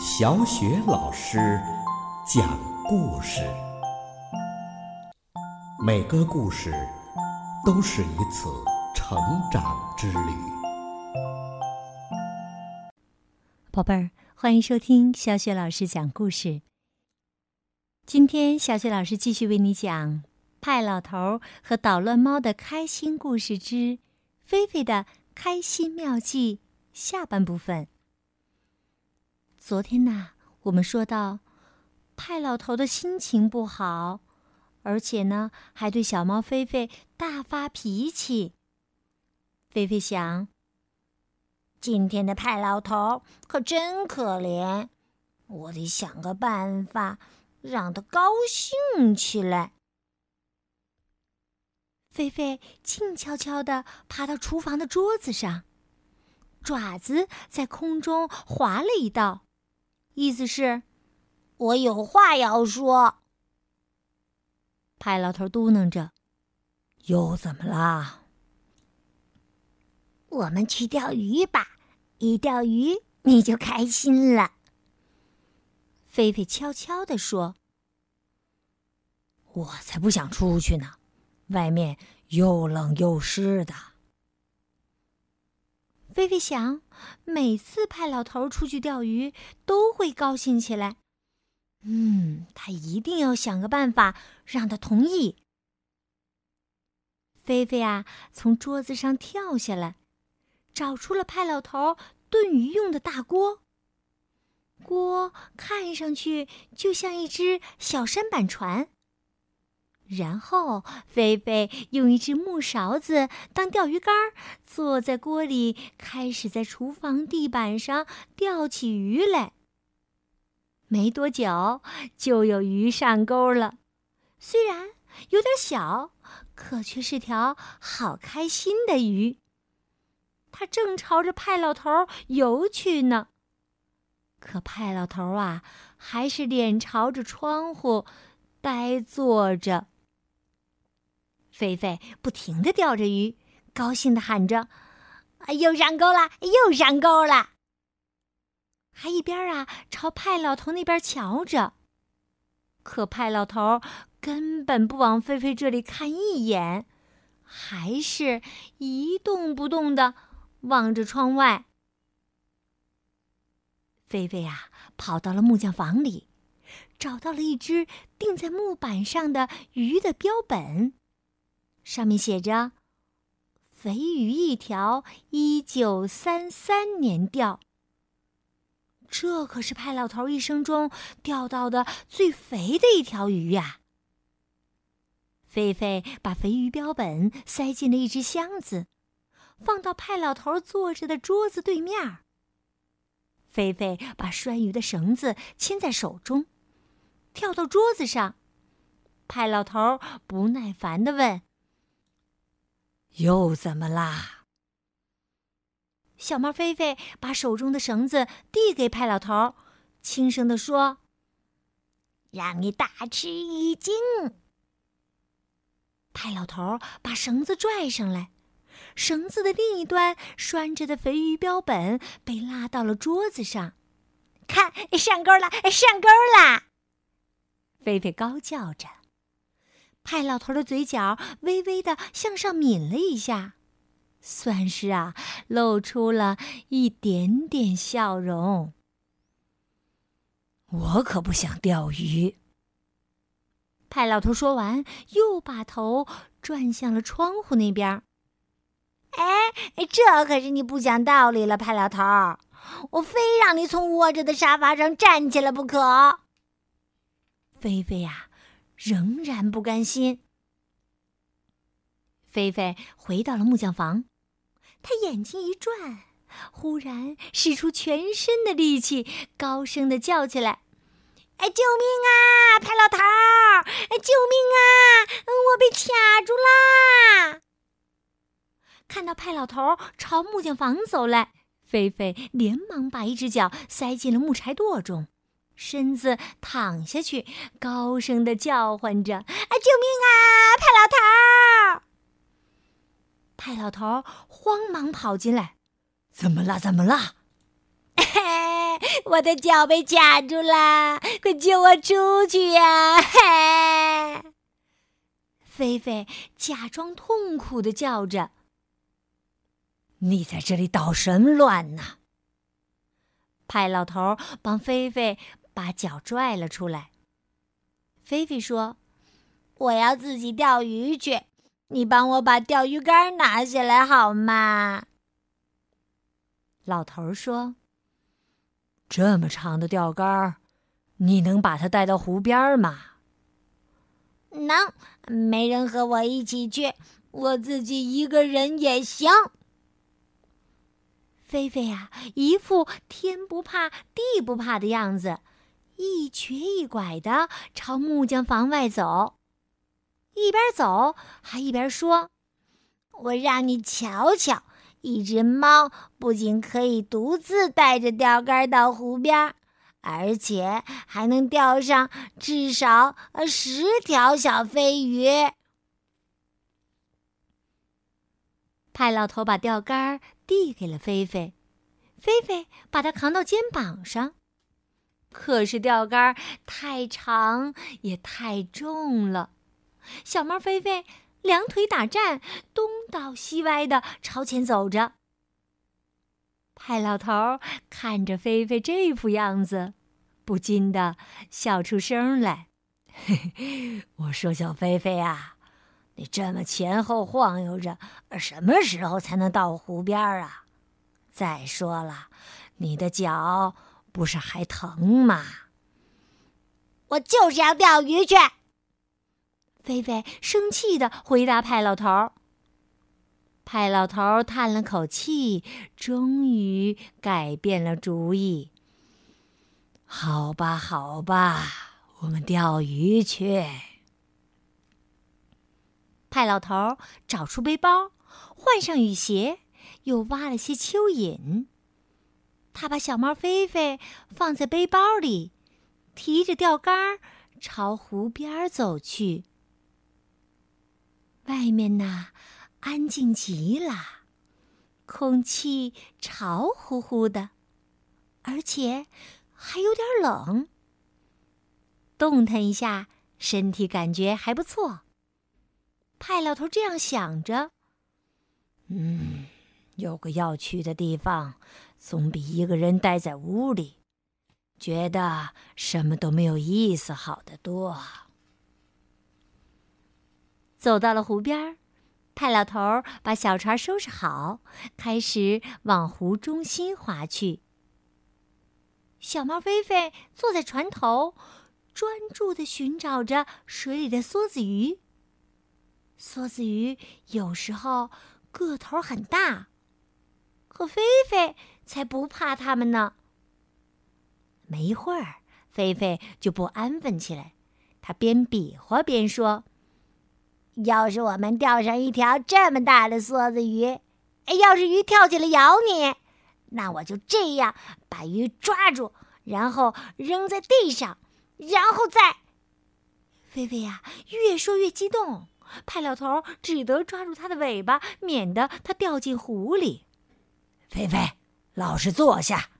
小雪老师讲故事，每个故事都是一次成长之旅。宝贝儿，欢迎收听小雪老师讲故事。今天，小雪老师继续为你讲《派老头和捣乱猫的开心故事之菲菲的开心妙计》下半部分。昨天呐，我们说到，派老头的心情不好，而且呢，还对小猫菲菲大发脾气。菲菲想，今天的派老头可真可怜，我得想个办法让他高兴起来。菲菲静悄悄地爬到厨房的桌子上，爪子在空中划了一道。意思是，我有话要说。派老头嘟囔着：“又怎么啦？”我们去钓鱼吧，一钓鱼你就开心了。菲菲悄悄地说：“我才不想出去呢，外面又冷又湿的。”菲菲想，每次派老头出去钓鱼，都会高兴起来。嗯，他一定要想个办法让他同意。菲菲啊，从桌子上跳下来，找出了派老头炖鱼用的大锅。锅看上去就像一只小舢板船。然后，菲菲用一只木勺子当钓鱼竿，坐在锅里，开始在厨房地板上钓起鱼来。没多久，就有鱼上钩了。虽然有点小，可却是条好开心的鱼。它正朝着派老头游去呢。可派老头啊，还是脸朝着窗户，呆坐着。菲菲不停地钓着鱼，高兴地喊着：“又上钩了，又上钩了！”还一边啊朝派老头那边瞧着。可派老头根本不往菲菲这里看一眼，还是一动不动地望着窗外。菲菲呀，跑到了木匠房里，找到了一只钉在木板上的鱼的标本。上面写着：“肥鱼一条，一九三三年钓。”这可是派老头一生中钓到的最肥的一条鱼呀！菲菲把肥鱼标本塞进了一只箱子，放到派老头坐着的桌子对面。菲菲把拴鱼的绳子牵在手中，跳到桌子上。派老头不耐烦地问。又怎么啦？小猫菲菲把手中的绳子递给派老头，轻声地说：“让你大吃一惊。”派老头把绳子拽上来，绳子的另一端拴着的肥鱼标本被拉到了桌子上。看，上钩了，上钩了！菲菲高叫着。派老头的嘴角微微的向上抿了一下，算是啊，露出了一点点笑容。我可不想钓鱼。派老头说完，又把头转向了窗户那边。哎，这可是你不讲道理了，派老头！我非让你从窝着的沙发上站起来不可。菲菲呀。仍然不甘心。菲菲回到了木匠房，他眼睛一转，忽然使出全身的力气，高声的叫起来：“哎，救命啊！派老头儿！哎，救命啊！我被卡住啦！”看到派老头朝木匠房走来，菲菲连忙把一只脚塞进了木柴垛中。身子躺下去，高声的叫唤着：“啊，救命啊！派老头！”派老头慌忙跑进来：“怎么了？怎么了？”“，我的脚被卡住了，快救我出去呀！嘿！菲菲假装痛苦的叫着：“你在这里捣什么乱呢？”派老头帮菲菲把脚拽了出来。菲菲说：“我要自己钓鱼去，你帮我把钓鱼竿拿下来好吗？”老头说：“这么长的钓竿，你能把它带到湖边吗？”“能，没人和我一起去，我自己一个人也行。”菲菲呀，一副天不怕地不怕的样子，一瘸一拐的朝木匠房外走，一边走还一边说：“我让你瞧瞧。”一只猫不仅可以独自带着钓竿到湖边，而且还能钓上至少呃十条小飞鱼。派老头把钓竿递给了菲菲，菲菲把它扛到肩膀上，可是钓竿太长也太重了，小猫菲菲。两腿打颤，东倒西歪的朝前走着。派老头看着菲菲这副样子，不禁的笑出声来。嘿嘿，我说小菲菲啊，你这么前后晃悠着，什么时候才能到湖边啊？再说了，你的脚不是还疼吗？我就是要钓鱼去。菲菲生气的回答派老头儿。派老头儿叹了口气，终于改变了主意。好吧，好吧，我们钓鱼去。派老头儿找出背包，换上雨鞋，又挖了些蚯蚓。他把小猫菲菲放在背包里，提着钓竿朝湖边走去。外面呐，安静极了，空气潮乎乎的，而且还有点冷。动弹一下，身体感觉还不错。派老头这样想着：“嗯，有个要去的地方，总比一个人待在屋里，觉得什么都没有意思好得多。”走到了湖边，派老头把小船收拾好，开始往湖中心划去。小猫菲菲坐在船头，专注的寻找着水里的梭子鱼。梭子鱼有时候个头很大，可菲菲才不怕它们呢。没一会儿，菲菲就不安分起来，她边比划边说。要是我们钓上一条这么大的梭子鱼，哎，要是鱼跳起来咬你，那我就这样把鱼抓住，然后扔在地上，然后再……菲菲呀，越说越激动，派老头只得抓住他的尾巴，免得他掉进湖里。菲菲，老实坐下。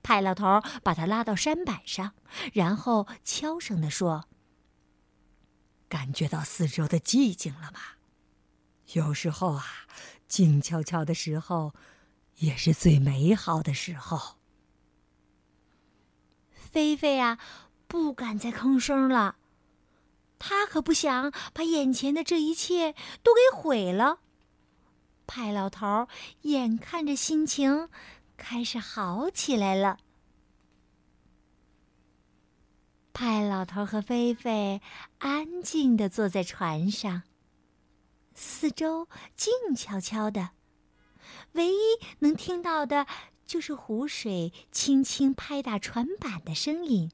派老头把他拉到山板上，然后悄声地说。感觉到四周的寂静了吗？有时候啊，静悄悄的时候，也是最美好的时候。菲菲啊，不敢再吭声了，他可不想把眼前的这一切都给毁了。派老头眼看着心情开始好起来了。派老头和菲菲安静的坐在船上，四周静悄悄的，唯一能听到的就是湖水轻轻拍打船板的声音。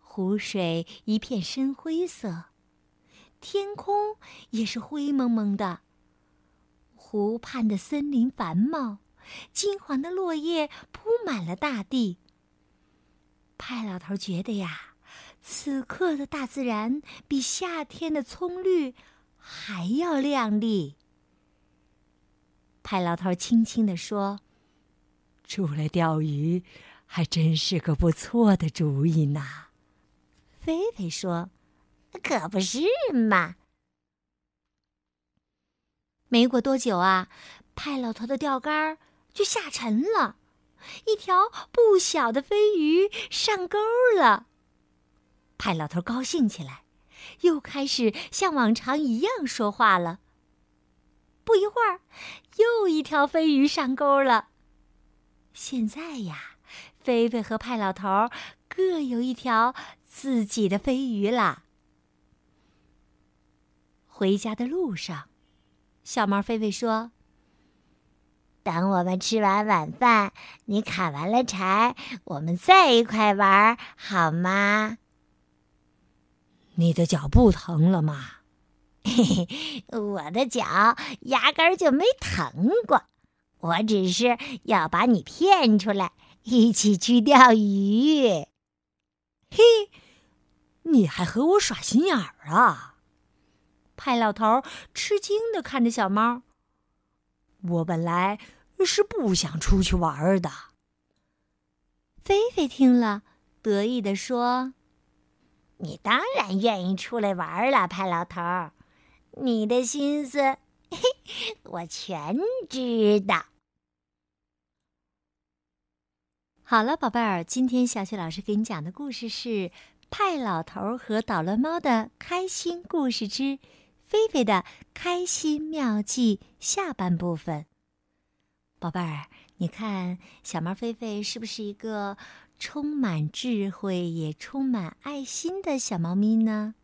湖水一片深灰色，天空也是灰蒙蒙的。湖畔的森林繁茂，金黄的落叶铺满了大地。派老头觉得呀，此刻的大自然比夏天的葱绿还要亮丽。派老头轻轻地说：“出来钓鱼，还真是个不错的主意呢。菲菲说：“可不是嘛。”没过多久啊，派老头的钓竿就下沉了，一条不小的飞鱼上钩了。派老头高兴起来，又开始像往常一样说话了。不一会儿，又一条飞鱼上钩了。现在呀，菲菲和派老头各有一条自己的飞鱼啦。回家的路上，小猫菲菲说：“等我们吃完晚饭，你砍完了柴，我们再一块玩，好吗？”你的脚不疼了吗？嘿嘿，我的脚压根儿就没疼过，我只是要把你骗出来，一起去钓鱼。嘿，你还和我耍心眼儿啊？派老头吃惊的看着小猫。我本来是不想出去玩的。菲菲听了，得意的说：“你当然愿意出来玩了，派老头。”你的心思，嘿，我全知道。好了，宝贝儿，今天小雪老师给你讲的故事是《派老头和捣乱猫的开心故事之菲菲的开心妙计》下半部分。宝贝儿，你看小猫菲菲是不是一个充满智慧也充满爱心的小猫咪呢？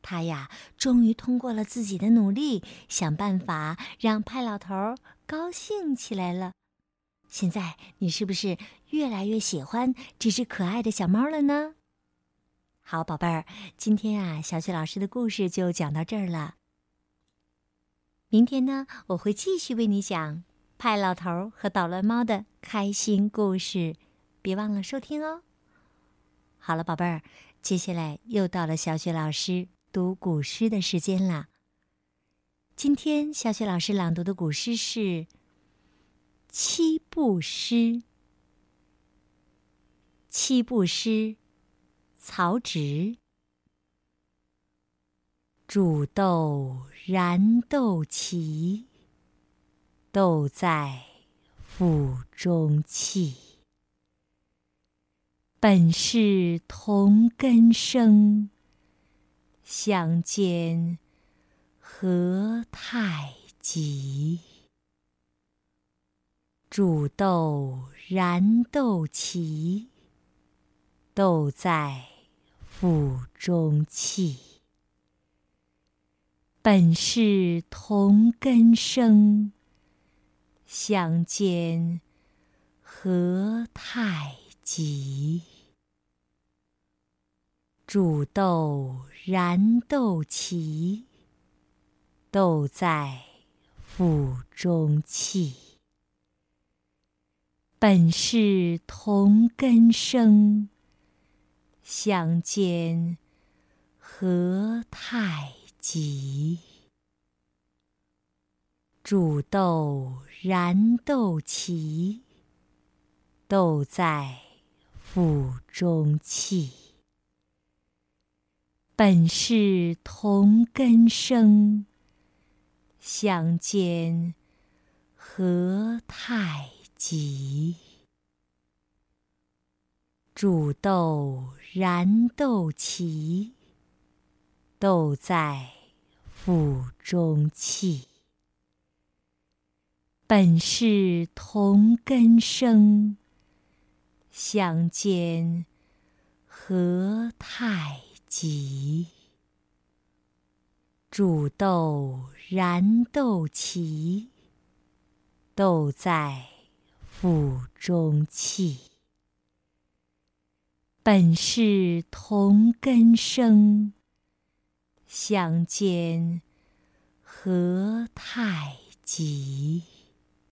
它呀，终于通过了自己的努力，想办法让派老头高兴起来了。现在你是不是越来越喜欢这只可爱的小猫了呢？好，宝贝儿，今天啊，小雪老师的故事就讲到这儿了。明天呢，我会继续为你讲派老头和捣乱猫的开心故事，别忘了收听哦。好了，宝贝儿，接下来又到了小雪老师。读古诗的时间啦。今天小雪老师朗读的古诗是《七步诗》。《七步诗》，曹植。煮豆燃豆萁，豆在釜中泣。本是同根生。相煎何太急？煮豆燃豆萁，豆在腹中泣。本是同根生，相煎何太急？煮豆燃豆萁，豆在釜中泣。本是同根生，相煎何太急？煮豆燃豆萁，豆在釜中泣。本是同根生，相煎何太急？煮豆燃豆萁，豆在釜中泣。本是同根生，相煎何太？急，煮豆燃豆萁，豆在釜中泣。本是同根生，相煎何太急？